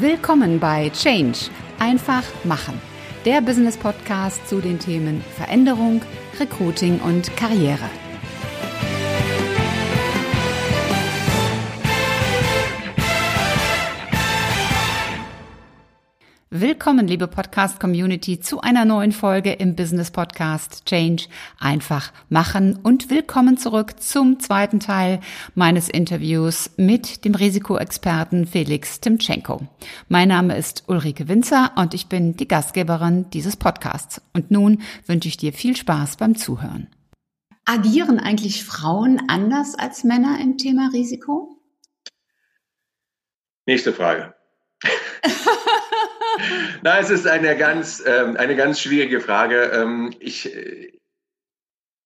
Willkommen bei Change. Einfach machen. Der Business Podcast zu den Themen Veränderung, Recruiting und Karriere. Willkommen, liebe Podcast-Community, zu einer neuen Folge im Business-Podcast Change einfach machen und willkommen zurück zum zweiten Teil meines Interviews mit dem Risikoexperten Felix Timchenko. Mein Name ist Ulrike Winzer und ich bin die Gastgeberin dieses Podcasts. Und nun wünsche ich dir viel Spaß beim Zuhören. Agieren eigentlich Frauen anders als Männer im Thema Risiko? Nächste Frage. Na, es ist eine ganz, ähm, eine ganz schwierige Frage. Ähm, ich,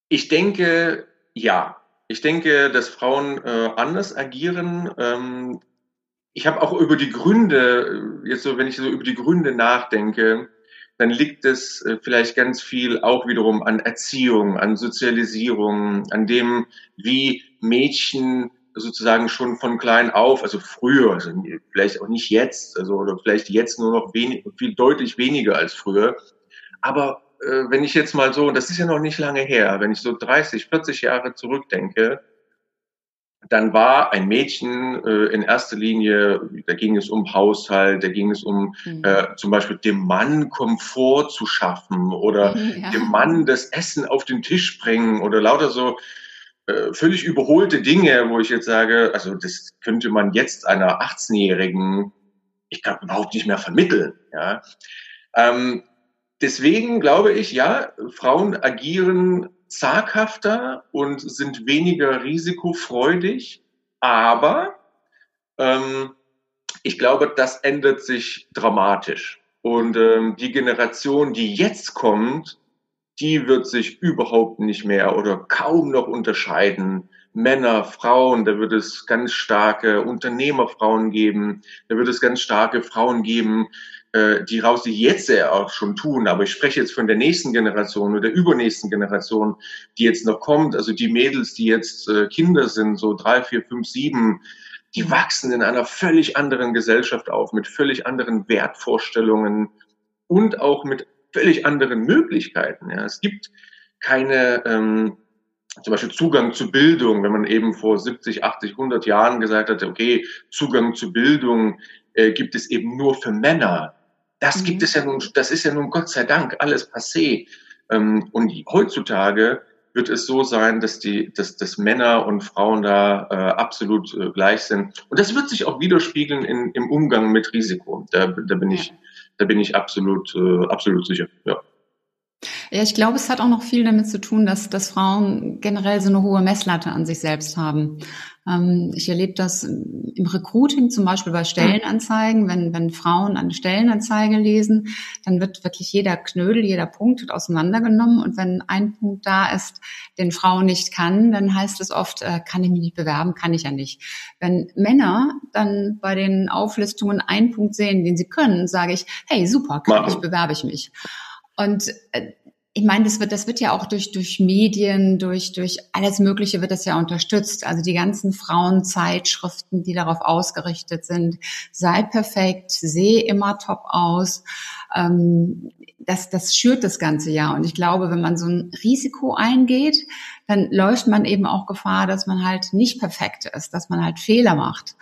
ich denke, ja. Ich denke, dass Frauen äh, anders agieren. Ähm, ich habe auch über die Gründe, jetzt so, wenn ich so über die Gründe nachdenke, dann liegt es äh, vielleicht ganz viel auch wiederum an Erziehung, an Sozialisierung, an dem, wie Mädchen sozusagen schon von klein auf, also früher, also vielleicht auch nicht jetzt, also oder vielleicht jetzt nur noch wenig, viel deutlich weniger als früher. Aber äh, wenn ich jetzt mal so, das ist ja noch nicht lange her, wenn ich so 30, 40 Jahre zurückdenke, dann war ein Mädchen äh, in erster Linie, da ging es um Haushalt, da ging es um mhm. äh, zum Beispiel dem Mann Komfort zu schaffen oder mhm, ja. dem Mann das Essen auf den Tisch bringen oder lauter so äh, völlig überholte Dinge, wo ich jetzt sage, also das könnte man jetzt einer 18-Jährigen, ich glaube, überhaupt nicht mehr vermitteln. Ja. Ähm, deswegen glaube ich, ja, Frauen agieren zaghafter und sind weniger risikofreudig, aber ähm, ich glaube, das ändert sich dramatisch. Und ähm, die Generation, die jetzt kommt, die wird sich überhaupt nicht mehr oder kaum noch unterscheiden. Männer, Frauen, da wird es ganz starke Unternehmerfrauen geben, da wird es ganz starke Frauen geben, äh, die raus, die jetzt ja auch schon tun, aber ich spreche jetzt von der nächsten Generation oder der übernächsten Generation, die jetzt noch kommt, also die Mädels, die jetzt äh, Kinder sind, so drei, vier, fünf, sieben, die wachsen in einer völlig anderen Gesellschaft auf, mit völlig anderen Wertvorstellungen und auch mit völlig anderen Möglichkeiten. Ja. Es gibt keine ähm, zum Beispiel Zugang zu Bildung, wenn man eben vor 70, 80, 100 Jahren gesagt hat, okay, Zugang zu Bildung äh, gibt es eben nur für Männer. Das mhm. gibt es ja nun, das ist ja nun Gott sei Dank alles passé. Ähm, und heutzutage wird es so sein, dass die, dass, dass Männer und Frauen da äh, absolut äh, gleich sind. Und das wird sich auch widerspiegeln in, im Umgang mit Risiko. Da, da bin ich da bin ich absolut, äh, absolut sicher. Ja. Ja, ich glaube, es hat auch noch viel damit zu tun, dass, dass Frauen generell so eine hohe Messlatte an sich selbst haben. Ähm, ich erlebe das im Recruiting, zum Beispiel bei Stellenanzeigen. Wenn, wenn Frauen eine Stellenanzeige lesen, dann wird wirklich jeder Knödel, jeder Punkt wird auseinandergenommen. Und wenn ein Punkt da ist, den Frauen nicht kann, dann heißt es oft, äh, kann ich mich nicht bewerben, kann ich ja nicht. Wenn Männer dann bei den Auflistungen einen Punkt sehen, den sie können, sage ich, hey, super, kann ich, bewerbe ich mich. Und äh, ich meine, das wird, das wird ja auch durch, durch Medien, durch, durch alles Mögliche wird das ja unterstützt. Also die ganzen Frauenzeitschriften, die darauf ausgerichtet sind, sei perfekt, sehe immer top aus. Ähm, das, das schürt das ganze Jahr. Und ich glaube, wenn man so ein Risiko eingeht, dann läuft man eben auch Gefahr, dass man halt nicht perfekt ist, dass man halt Fehler macht.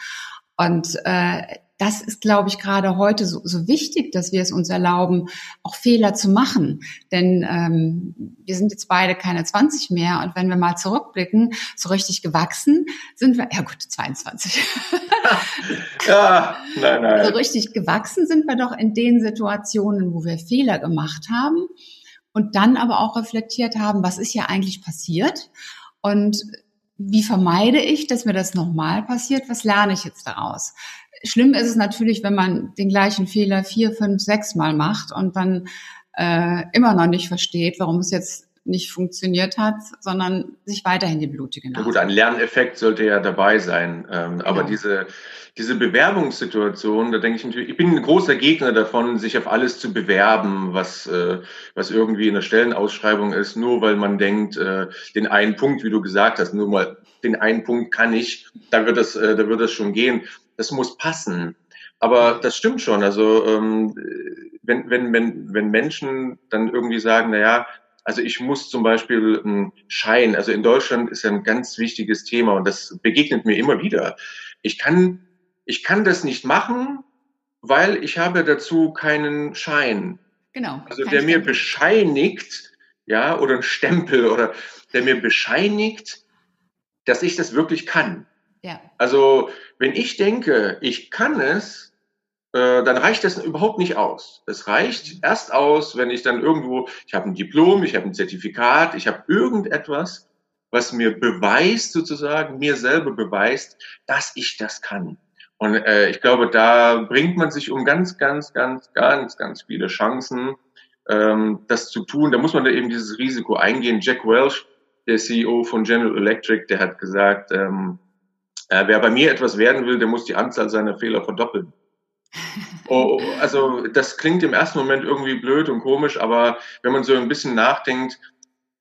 Und äh, das ist, glaube ich, gerade heute so, so wichtig, dass wir es uns erlauben, auch Fehler zu machen. Denn ähm, wir sind jetzt beide keine 20 mehr und wenn wir mal zurückblicken, so richtig gewachsen sind wir, ja gut, 22. ja, nein, nein. So richtig gewachsen sind wir doch in den Situationen, wo wir Fehler gemacht haben und dann aber auch reflektiert haben, was ist ja eigentlich passiert und wie vermeide ich, dass mir das nochmal passiert? Was lerne ich jetzt daraus? Schlimm ist es natürlich, wenn man den gleichen Fehler vier, fünf, sechs Mal macht und dann äh, immer noch nicht versteht, warum es jetzt nicht funktioniert hat, sondern sich weiterhin die blutige Nase. gut, ein Lerneffekt sollte ja dabei sein. Ähm, aber genau. diese, diese Bewerbungssituation, da denke ich natürlich, ich bin ein großer Gegner davon, sich auf alles zu bewerben, was, äh, was irgendwie in der Stellenausschreibung ist, nur weil man denkt, äh, den einen Punkt, wie du gesagt hast, nur mal den einen Punkt kann ich, da wird das, äh, da wird das schon gehen. Das muss passen. Aber das stimmt schon. Also ähm, wenn, wenn, wenn, wenn Menschen dann irgendwie sagen, na ja, also ich muss zum Beispiel einen Schein, also in Deutschland ist ja ein ganz wichtiges Thema und das begegnet mir immer wieder. Ich kann, ich kann das nicht machen, weil ich habe dazu keinen Schein. Genau. Also der mir bescheinigt, ja, oder ein Stempel oder der mir bescheinigt, dass ich das wirklich kann. Ja. Also wenn ich denke, ich kann es, äh, dann reicht das überhaupt nicht aus. Es reicht erst aus, wenn ich dann irgendwo, ich habe ein Diplom, ich habe ein Zertifikat, ich habe irgendetwas, was mir beweist sozusagen, mir selber beweist, dass ich das kann. Und äh, ich glaube, da bringt man sich um ganz, ganz, ganz, ganz, ganz viele Chancen, ähm, das zu tun. Da muss man da eben dieses Risiko eingehen. Jack Welch, der CEO von General Electric, der hat gesagt, ähm, äh, wer bei mir etwas werden will, der muss die Anzahl seiner Fehler verdoppeln. Oh, also das klingt im ersten Moment irgendwie blöd und komisch, aber wenn man so ein bisschen nachdenkt,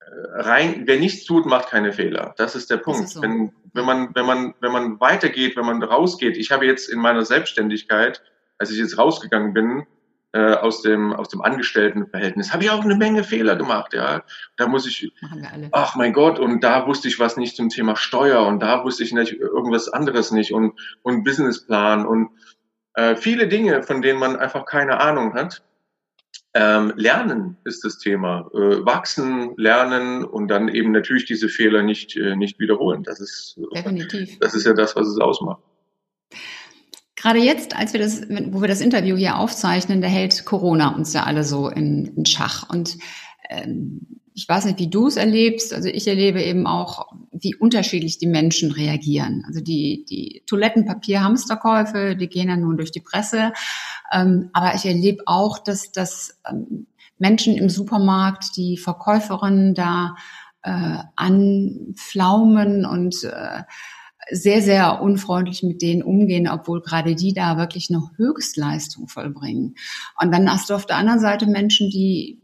äh, rein, wer nichts tut, macht keine Fehler. Das ist der Punkt. Ist so. Wenn, wenn man, wenn man, wenn man weitergeht, wenn man rausgeht, ich habe jetzt in meiner Selbstständigkeit, als ich jetzt rausgegangen bin, äh, aus dem aus dem Angestelltenverhältnis. Habe ich auch eine Menge Fehler gemacht ja. Da muss ich ach mein Gott und da wusste ich was nicht zum Thema Steuer und da wusste ich nicht irgendwas anderes nicht und und Businessplan und äh, viele Dinge von denen man einfach keine Ahnung hat. Ähm, lernen ist das Thema. Äh, wachsen lernen und dann eben natürlich diese Fehler nicht äh, nicht wiederholen. Das ist definitiv. das ist ja das was es ausmacht Gerade jetzt, als wir das, wo wir das Interview hier aufzeichnen, da hält Corona uns ja alle so in, in Schach. Und ähm, ich weiß nicht, wie du es erlebst. Also ich erlebe eben auch, wie unterschiedlich die Menschen reagieren. Also die, die Toilettenpapier-Hamsterkäufe, die gehen ja nun durch die Presse. Ähm, aber ich erlebe auch, dass, dass ähm, Menschen im Supermarkt, die Verkäuferinnen da äh, anflaumen und äh, sehr, sehr unfreundlich mit denen umgehen, obwohl gerade die da wirklich eine Höchstleistung vollbringen. Und dann hast du auf der anderen Seite Menschen, die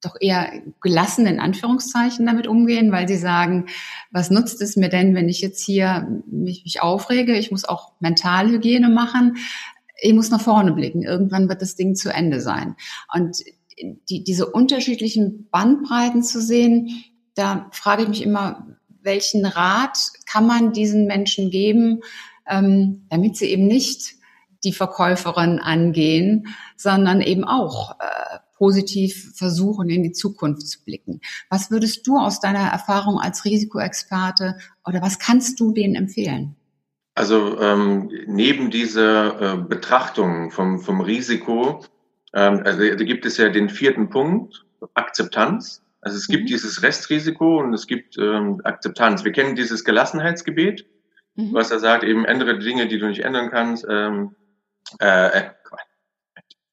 doch eher gelassen in Anführungszeichen damit umgehen, weil sie sagen, was nutzt es mir denn, wenn ich jetzt hier mich, mich aufrege? Ich muss auch Mentalhygiene machen. Ich muss nach vorne blicken. Irgendwann wird das Ding zu Ende sein. Und die, diese unterschiedlichen Bandbreiten zu sehen, da frage ich mich immer, welchen Rat kann man diesen Menschen geben, ähm, damit sie eben nicht die Verkäuferin angehen, sondern eben auch äh, positiv versuchen, in die Zukunft zu blicken. Was würdest du aus deiner Erfahrung als Risikoexperte oder was kannst du denen empfehlen? Also ähm, neben dieser äh, Betrachtung vom, vom Risiko, ähm, also da gibt es ja den vierten Punkt, Akzeptanz. Also es gibt mhm. dieses Restrisiko und es gibt ähm, Akzeptanz. Wir kennen dieses Gelassenheitsgebet, mhm. was er sagt, eben ändere Dinge, die du nicht ändern kannst. Ähm, äh, äh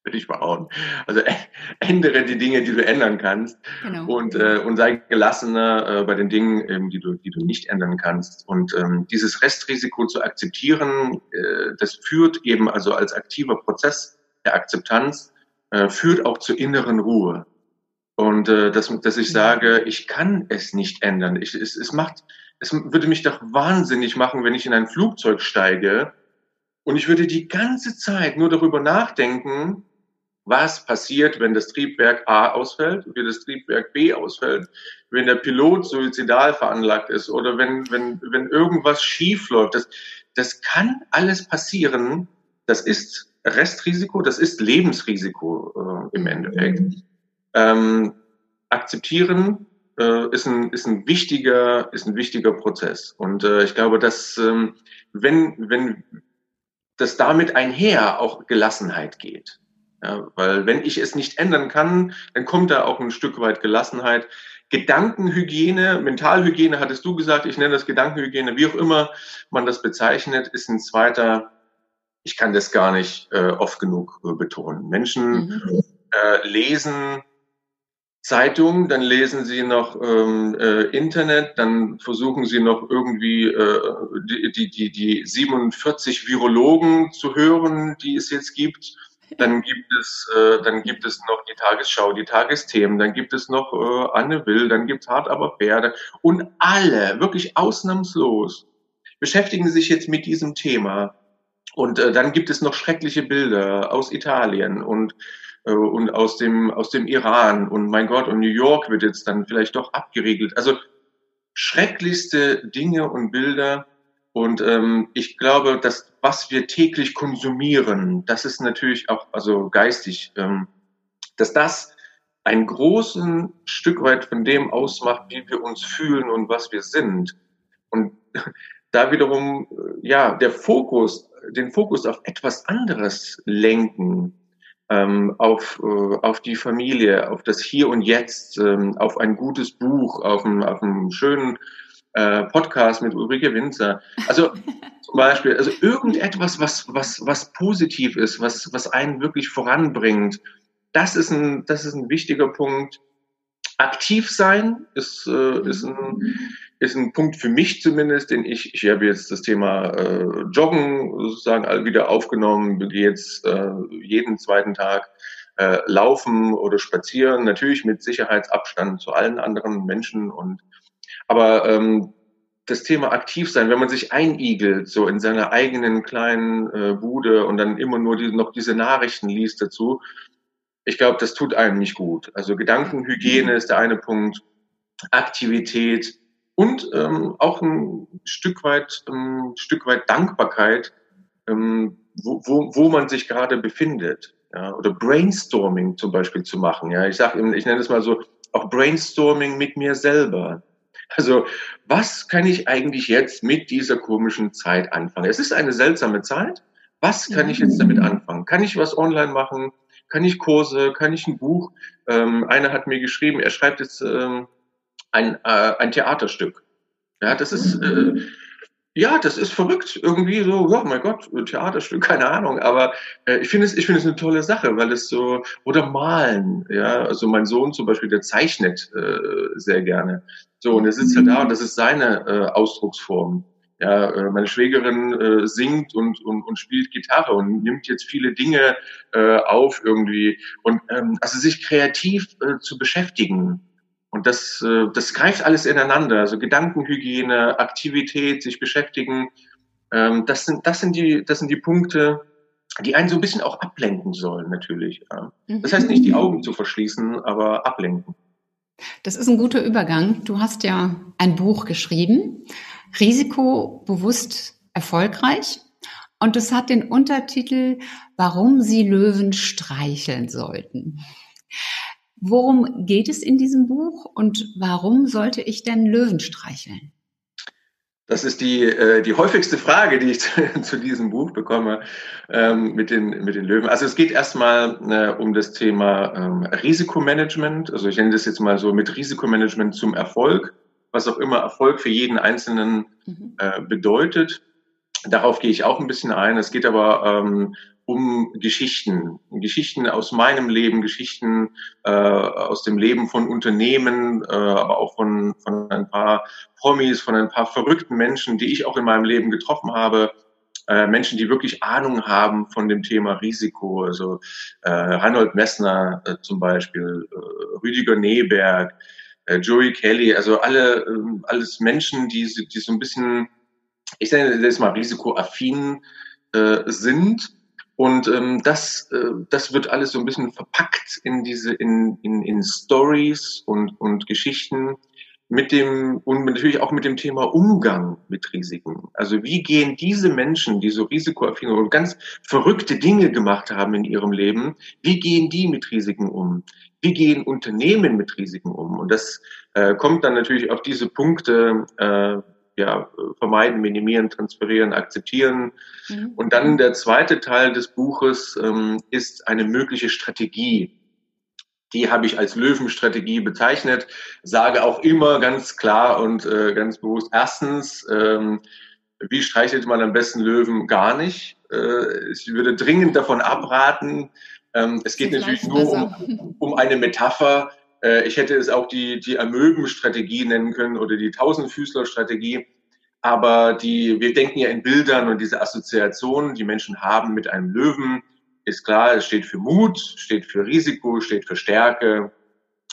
würde ich behaupten. Also äh, ändere die Dinge, die du ändern kannst genau. und, äh, und sei gelassener äh, bei den Dingen, ähm, die, du, die du nicht ändern kannst. Und ähm, dieses Restrisiko zu akzeptieren, äh, das führt eben also als aktiver Prozess der Akzeptanz, äh, führt auch zur inneren Ruhe. Und äh, dass, dass ich sage, ich kann es nicht ändern. Ich, es, es macht, es würde mich doch wahnsinnig machen, wenn ich in ein Flugzeug steige und ich würde die ganze Zeit nur darüber nachdenken, was passiert, wenn das Triebwerk A ausfällt, wenn das Triebwerk B ausfällt, wenn der Pilot suizidal veranlagt ist oder wenn, wenn, wenn irgendwas schief läuft. Das, das kann alles passieren. Das ist Restrisiko, das ist Lebensrisiko äh, im Endeffekt. Mhm ähm, akzeptieren äh, ist, ein, ist, ein wichtiger, ist ein wichtiger Prozess. Und äh, ich glaube, dass ähm, wenn, wenn das damit einher auch Gelassenheit geht. Ja, weil wenn ich es nicht ändern kann, dann kommt da auch ein Stück weit Gelassenheit. Gedankenhygiene, Mentalhygiene hattest du gesagt, ich nenne das Gedankenhygiene, wie auch immer man das bezeichnet, ist ein zweiter, ich kann das gar nicht äh, oft genug äh, betonen. Menschen mhm. äh, lesen Zeitung, dann lesen sie noch ähm, äh, Internet, dann versuchen sie noch irgendwie äh, die, die, die, die 47 Virologen zu hören, die es jetzt gibt. Dann gibt es, äh, dann gibt es noch die Tagesschau, die Tagesthemen, dann gibt es noch äh, Anne Will, dann gibt es Hart aber Pferde und alle, wirklich ausnahmslos, beschäftigen sich jetzt mit diesem Thema Und äh, dann gibt es noch schreckliche Bilder aus Italien und und aus dem aus dem Iran und mein Gott und New York wird jetzt dann vielleicht doch abgeriegelt. Also schrecklichste Dinge und Bilder. Und ähm, ich glaube, dass was wir täglich konsumieren, das ist natürlich auch also geistig, ähm, dass das ein großen Stück weit von dem ausmacht, wie wir uns fühlen und was wir sind. Und da wiederum, äh, ja, der Fokus, den Fokus auf etwas anderes lenken, ähm, auf, äh, auf die Familie, auf das Hier und Jetzt, ähm, auf ein gutes Buch, auf einen, auf einen schönen äh, Podcast mit Ulrike Winzer. Also zum Beispiel, also irgendetwas, was, was, was positiv ist, was, was einen wirklich voranbringt. Das ist ein, das ist ein wichtiger Punkt. Aktiv sein ist, äh, ist ein, ist ein Punkt für mich zumindest, den ich, ich habe jetzt das Thema äh, Joggen sozusagen wieder aufgenommen, gehe jetzt äh, jeden zweiten Tag äh, laufen oder spazieren, natürlich mit Sicherheitsabstand zu allen anderen Menschen und aber ähm, das Thema aktiv sein, wenn man sich einigelt, so in seiner eigenen kleinen äh, Bude und dann immer nur die, noch diese Nachrichten liest dazu, ich glaube, das tut einem nicht gut. Also Gedankenhygiene ist der eine Punkt, Aktivität, und ähm, auch ein Stück weit, ein Stück weit Dankbarkeit, ähm, wo, wo, wo man sich gerade befindet. Ja, oder Brainstorming zum Beispiel zu machen. Ja, ich sage, ich nenne es mal so, auch Brainstorming mit mir selber. Also, was kann ich eigentlich jetzt mit dieser komischen Zeit anfangen? Es ist eine seltsame Zeit. Was kann ich jetzt damit anfangen? Kann ich was online machen? Kann ich Kurse? Kann ich ein Buch? Ähm, einer hat mir geschrieben, er schreibt jetzt ähm, ein, äh, ein Theaterstück. Ja, das ist, äh, ja, das ist verrückt. Irgendwie so, ja, mein Gott, Theaterstück, keine Ahnung. Aber äh, ich finde es, ich finde es eine tolle Sache, weil es so, oder malen, ja. Also mein Sohn zum Beispiel, der zeichnet äh, sehr gerne. So, und er sitzt halt da und das ist seine äh, Ausdrucksform. Ja, äh, meine Schwägerin äh, singt und, und, und spielt Gitarre und nimmt jetzt viele Dinge äh, auf irgendwie. Und ähm, also sich kreativ äh, zu beschäftigen, und das, äh, das greift alles ineinander. Also Gedankenhygiene, Aktivität, sich beschäftigen. Ähm, das sind, das sind die, das sind die Punkte, die einen so ein bisschen auch ablenken sollen, natürlich. Das heißt nicht die Augen zu verschließen, aber ablenken. Das ist ein guter Übergang. Du hast ja ein Buch geschrieben, Risikobewusst erfolgreich. Und es hat den Untertitel, warum Sie Löwen streicheln sollten. Worum geht es in diesem Buch und warum sollte ich denn Löwen streicheln? Das ist die, äh, die häufigste Frage, die ich zu, zu diesem Buch bekomme ähm, mit, den, mit den Löwen. Also es geht erstmal äh, um das Thema ähm, Risikomanagement. Also ich nenne das jetzt mal so mit Risikomanagement zum Erfolg, was auch immer Erfolg für jeden Einzelnen mhm. äh, bedeutet. Darauf gehe ich auch ein bisschen ein. Es geht aber ähm, um Geschichten, Geschichten aus meinem Leben, Geschichten äh, aus dem Leben von Unternehmen, äh, aber auch von, von ein paar Promis, von ein paar verrückten Menschen, die ich auch in meinem Leben getroffen habe. Äh, Menschen, die wirklich Ahnung haben von dem Thema Risiko, also äh, Reinhold Messner äh, zum Beispiel, äh, Rüdiger Neberg, äh, Joey Kelly, also alle, äh, alles Menschen, die, die so ein bisschen, ich nenne das mal risikoaffin äh, sind und ähm, das, äh, das wird alles so ein bisschen verpackt in diese, in, in, in Stories und, und Geschichten mit dem und natürlich auch mit dem Thema Umgang mit Risiken. Also wie gehen diese Menschen, die so risikoaffin und ganz verrückte Dinge gemacht haben in ihrem Leben, wie gehen die mit Risiken um? Wie gehen Unternehmen mit Risiken um? Und das äh, kommt dann natürlich auf diese Punkte, äh, ja, vermeiden, minimieren, transferieren, akzeptieren. Mhm. Und dann der zweite Teil des Buches ähm, ist eine mögliche Strategie. Die habe ich als Löwenstrategie bezeichnet, sage auch immer ganz klar und äh, ganz bewusst, erstens, ähm, wie streichelt man am besten Löwen? Gar nicht. Äh, ich würde dringend davon abraten. Ähm, es geht natürlich nur um, um eine Metapher, ich hätte es auch die, die Amöben-Strategie nennen können oder die Tausendfüßler-Strategie. Aber die, wir denken ja in Bildern und diese Assoziationen, die Menschen haben mit einem Löwen, ist klar, es steht für Mut, steht für Risiko, steht für Stärke,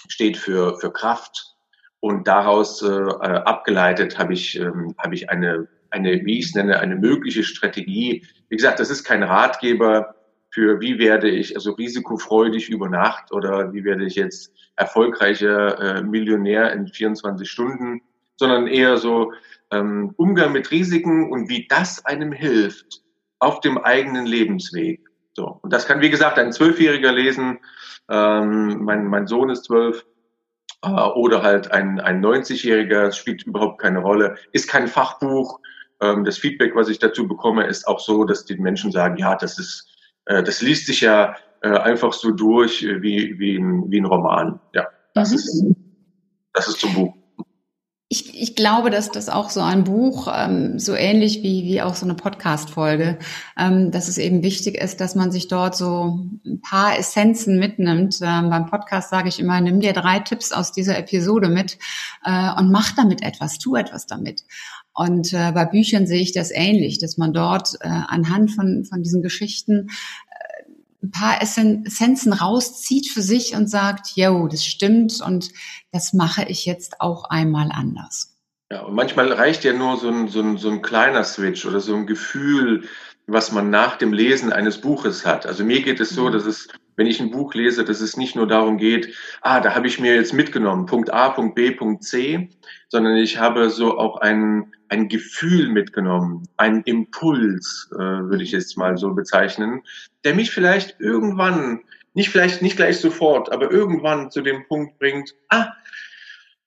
steht für, für Kraft. Und daraus äh, abgeleitet habe ich, ähm, habe ich eine eine, wie ich es nenne, eine mögliche Strategie. Wie gesagt, das ist kein Ratgeber für wie werde ich also risikofreudig über Nacht oder wie werde ich jetzt erfolgreicher äh, Millionär in 24 Stunden, sondern eher so ähm, Umgang mit Risiken und wie das einem hilft auf dem eigenen Lebensweg. So. Und das kann, wie gesagt, ein Zwölfjähriger lesen. Ähm, mein, mein Sohn ist zwölf. Äh, oder halt ein, ein 90-Jähriger, spielt überhaupt keine Rolle, ist kein Fachbuch. Ähm, das Feedback, was ich dazu bekomme, ist auch so, dass die Menschen sagen, ja, das ist, äh, das liest sich ja äh, einfach so durch äh, wie, wie, ein, wie ein Roman. Ja, das mhm. ist, das ist zum Buch. Ich, ich glaube, dass das auch so ein Buch, ähm, so ähnlich wie, wie auch so eine Podcast-Folge, ähm, dass es eben wichtig ist, dass man sich dort so ein paar Essenzen mitnimmt. Ähm, beim Podcast sage ich immer, nimm dir drei Tipps aus dieser Episode mit äh, und mach damit etwas, tu etwas damit. Und äh, bei Büchern sehe ich das ähnlich, dass man dort äh, anhand von, von diesen Geschichten ein paar Essenzen rauszieht für sich und sagt, yo, das stimmt und das mache ich jetzt auch einmal anders. Ja, und manchmal reicht ja nur so ein, so ein, so ein kleiner Switch oder so ein Gefühl, was man nach dem Lesen eines Buches hat. Also mir geht es so, mhm. dass es, wenn ich ein Buch lese, dass es nicht nur darum geht, ah, da habe ich mir jetzt mitgenommen, Punkt A, Punkt B, Punkt C, sondern ich habe so auch ein, ein Gefühl mitgenommen, ein Impuls, äh, würde ich jetzt mal so bezeichnen, der mich vielleicht irgendwann, nicht vielleicht nicht gleich sofort, aber irgendwann zu dem Punkt bringt, ah,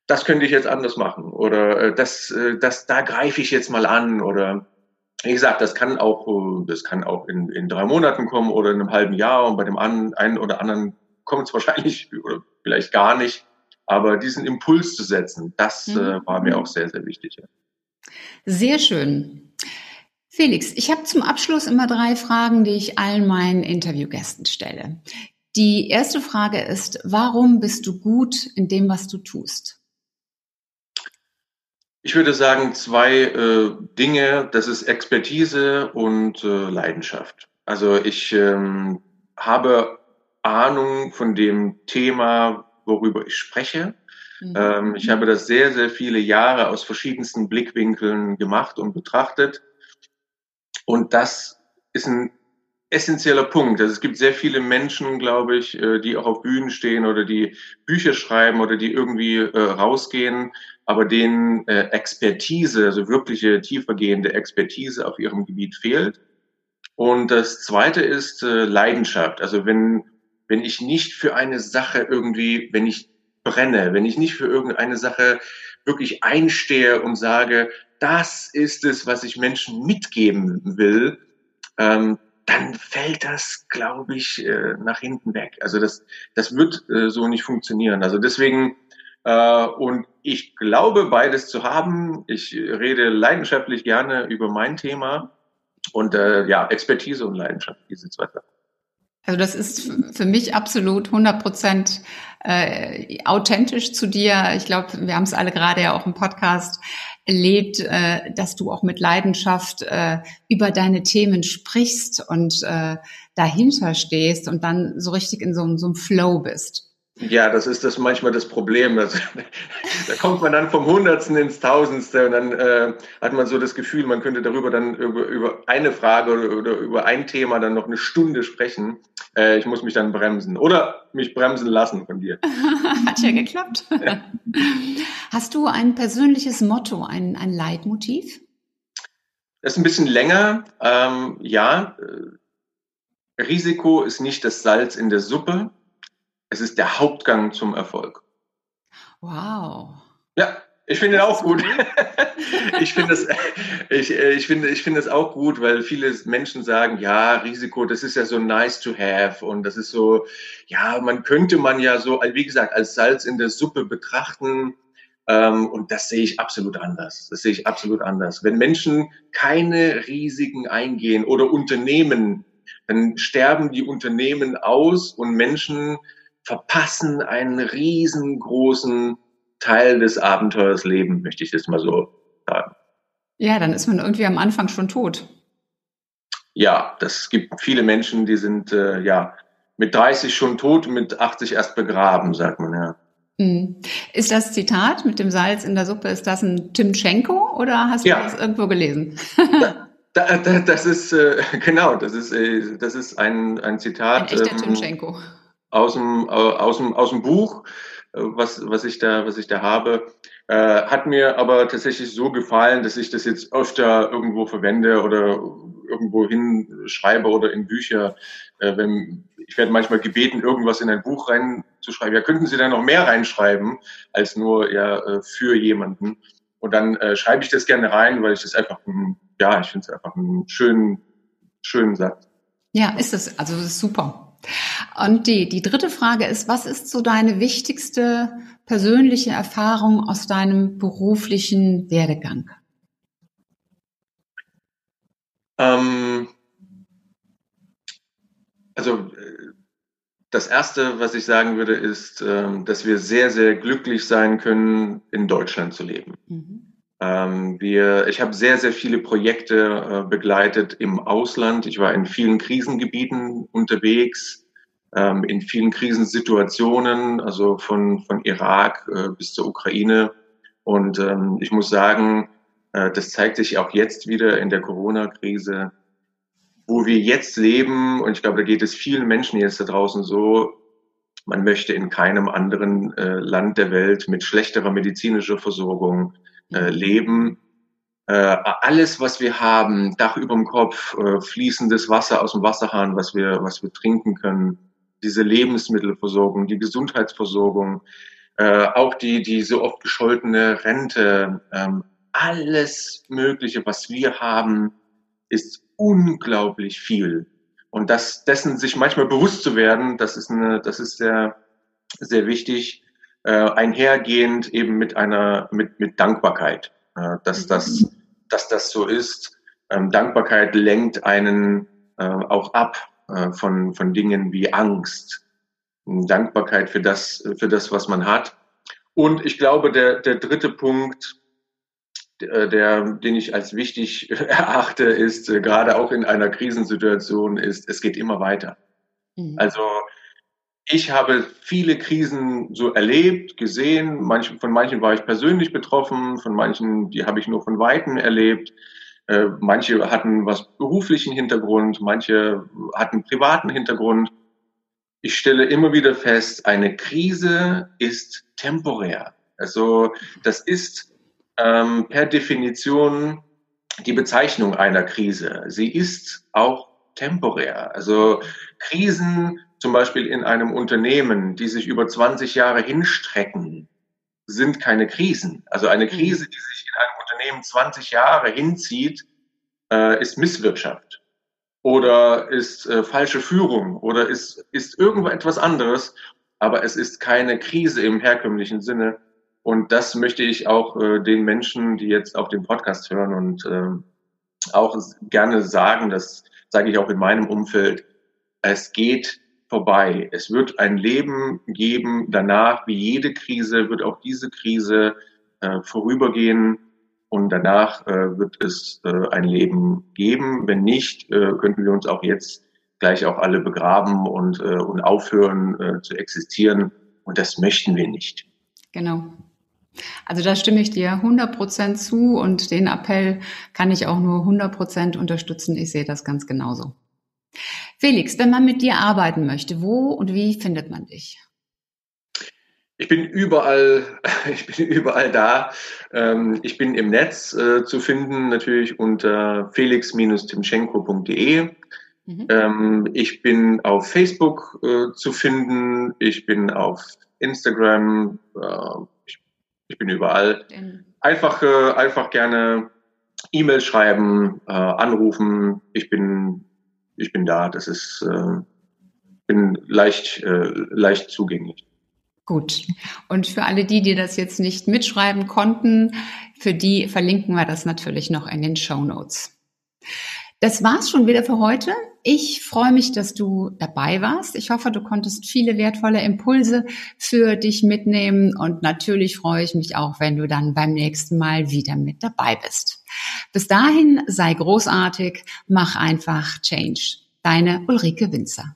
das könnte ich jetzt anders machen oder äh, das, äh, das, da greife ich jetzt mal an oder wie gesagt, das kann auch, äh, das kann auch in, in drei Monaten kommen oder in einem halben Jahr und bei dem einen oder anderen kommt es wahrscheinlich oder vielleicht gar nicht. Aber diesen Impuls zu setzen, das mhm. äh, war mir auch sehr, sehr wichtig. Sehr schön. Felix, ich habe zum Abschluss immer drei Fragen, die ich allen meinen Interviewgästen stelle. Die erste Frage ist, warum bist du gut in dem, was du tust? Ich würde sagen, zwei äh, Dinge, das ist Expertise und äh, Leidenschaft. Also ich ähm, habe Ahnung von dem Thema, worüber ich spreche. Mhm. Ähm, ich habe das sehr, sehr viele Jahre aus verschiedensten Blickwinkeln gemacht und betrachtet. Und das ist ein essentieller Punkt. Also es gibt sehr viele Menschen, glaube ich, äh, die auch auf Bühnen stehen oder die Bücher schreiben oder die irgendwie äh, rausgehen, aber denen äh, Expertise, also wirkliche tiefergehende Expertise auf ihrem Gebiet fehlt. Und das Zweite ist äh, Leidenschaft. Also wenn wenn ich nicht für eine Sache irgendwie, wenn ich brenne, wenn ich nicht für irgendeine Sache wirklich einstehe und sage, das ist es, was ich Menschen mitgeben will, ähm, dann fällt das, glaube ich, äh, nach hinten weg. Also das, das wird äh, so nicht funktionieren. Also deswegen, äh, und ich glaube, beides zu haben. Ich rede leidenschaftlich gerne über mein Thema und äh, ja, Expertise und Leidenschaft, diese zwei Sachen. Also das ist für mich absolut 100 Prozent äh, authentisch zu dir. Ich glaube, wir haben es alle gerade ja auch im Podcast erlebt, äh, dass du auch mit Leidenschaft äh, über deine Themen sprichst und äh, dahinter stehst und dann so richtig in so, so einem Flow bist. Ja, das ist das manchmal das Problem. Also, da kommt man dann vom Hundertsten ins Tausendste und dann äh, hat man so das Gefühl, man könnte darüber dann über, über eine Frage oder, oder über ein Thema dann noch eine Stunde sprechen. Äh, ich muss mich dann bremsen oder mich bremsen lassen von dir. hat ja geklappt. Ja. Hast du ein persönliches Motto, ein, ein Leitmotiv? Das ist ein bisschen länger. Ähm, ja, äh, Risiko ist nicht das Salz in der Suppe es ist der Hauptgang zum Erfolg. Wow. Ja, ich finde ihn auch gut. ich finde es, ich, ich finde, ich finde es auch gut, weil viele Menschen sagen, ja, Risiko, das ist ja so nice to have und das ist so, ja, man könnte man ja so, wie gesagt, als Salz in der Suppe betrachten. Ähm, und das sehe ich absolut anders. Das sehe ich absolut anders. Wenn Menschen keine Risiken eingehen oder Unternehmen, dann sterben die Unternehmen aus und Menschen verpassen einen riesengroßen Teil des Abenteuers leben, möchte ich jetzt mal so sagen. Ja, dann ist man irgendwie am Anfang schon tot. Ja, das gibt viele Menschen, die sind äh, ja mit 30 schon tot, mit 80 erst begraben, sagt man ja. Mhm. Ist das Zitat mit dem Salz in der Suppe, ist das ein Timchenko oder hast du ja. das irgendwo gelesen? Da, da, das ist, äh, genau, das ist, äh, das ist ein, ein Zitat. Ein echter ähm, Timchenko. Aus dem, aus dem, aus dem Buch, äh, was, was, ich da, was ich da habe. Äh, hat mir aber tatsächlich so gefallen, dass ich das jetzt öfter irgendwo verwende oder irgendwo hinschreibe oder in Bücher. Äh, wenn, ich werde manchmal gebeten, irgendwas in ein Buch reinzuschreiben. Ja, könnten Sie da noch mehr reinschreiben als nur ja, äh, für jemanden? Und dann äh, schreibe ich das gerne rein, weil ich das einfach, ja, ich finde es einfach einen schönen, schönen Satz. Ja, ist es. Also das ist super. Und die, die dritte Frage ist, was ist so deine wichtigste persönliche Erfahrung aus deinem beruflichen Werdegang? Ähm, also das Erste, was ich sagen würde, ist, ähm, dass wir sehr, sehr glücklich sein können, in Deutschland zu leben. Mhm. Ähm, wir, ich habe sehr, sehr viele Projekte äh, begleitet im Ausland. Ich war in vielen Krisengebieten unterwegs, ähm, in vielen Krisensituationen, also von, von Irak äh, bis zur Ukraine. Und ich muss sagen, äh, das zeigt sich auch jetzt wieder in der Corona-Krise wo wir jetzt leben, und ich glaube, da geht es vielen Menschen jetzt da draußen so, man möchte in keinem anderen äh, Land der Welt mit schlechterer medizinischer Versorgung äh, leben. Äh, alles, was wir haben, Dach über dem Kopf, äh, fließendes Wasser aus dem Wasserhahn, was wir, was wir trinken können, diese Lebensmittelversorgung, die Gesundheitsversorgung, äh, auch die, die so oft gescholtene Rente, ähm, alles Mögliche, was wir haben, ist unglaublich viel. Und das, dessen sich manchmal bewusst zu werden, das ist eine, das ist sehr, sehr wichtig, einhergehend eben mit einer, mit, mit Dankbarkeit, äh, dass mhm. das, dass das so ist. Ähm, Dankbarkeit lenkt einen äh, auch ab äh, von, von Dingen wie Angst. Dankbarkeit für das, für das, was man hat. Und ich glaube, der, der dritte Punkt, äh, der, den ich als wichtig erachte, ist äh, gerade auch in einer Krisensituation, ist, es geht immer weiter. Mhm. Also ich habe viele Krisen so erlebt, gesehen. Manch, von manchen war ich persönlich betroffen, von manchen, die habe ich nur von Weitem erlebt. Äh, manche hatten was beruflichen Hintergrund, manche hatten privaten Hintergrund. Ich stelle immer wieder fest, eine Krise ist temporär. Also das ist ähm, per Definition die Bezeichnung einer Krise. Sie ist auch temporär. Also Krisen zum Beispiel in einem Unternehmen, die sich über 20 Jahre hinstrecken, sind keine Krisen. Also eine Krise, die sich in einem Unternehmen 20 Jahre hinzieht, äh, ist Misswirtschaft oder ist äh, falsche Führung oder ist, ist irgendwo etwas anderes, aber es ist keine Krise im herkömmlichen Sinne, und das möchte ich auch äh, den Menschen, die jetzt auf dem Podcast hören und äh, auch gerne sagen, das sage ich auch in meinem Umfeld, es geht vorbei. Es wird ein Leben geben danach, wie jede Krise wird auch diese Krise äh, vorübergehen und danach äh, wird es äh, ein Leben geben. Wenn nicht, äh, könnten wir uns auch jetzt gleich auch alle begraben und, äh, und aufhören äh, zu existieren. Und das möchten wir nicht. Genau. Also da stimme ich dir 100 Prozent zu und den Appell kann ich auch nur 100 Prozent unterstützen. Ich sehe das ganz genauso. Felix, wenn man mit dir arbeiten möchte, wo und wie findet man dich? Ich bin überall, ich bin überall da. Ähm, ich bin im Netz äh, zu finden, natürlich unter felix-timchenko.de. Mhm. Ähm, ich bin auf Facebook äh, zu finden. Ich bin auf Instagram, äh, ich bin überall. Einfach, äh, einfach gerne E-Mail schreiben, äh, anrufen. Ich bin, ich bin da. Das ist, äh, bin leicht, äh, leicht zugänglich. Gut. Und für alle die, die das jetzt nicht mitschreiben konnten, für die verlinken wir das natürlich noch in den Show Notes. Das war's schon wieder für heute. Ich freue mich, dass du dabei warst. Ich hoffe, du konntest viele wertvolle Impulse für dich mitnehmen und natürlich freue ich mich auch, wenn du dann beim nächsten Mal wieder mit dabei bist. Bis dahin sei großartig, mach einfach Change. Deine Ulrike Winzer.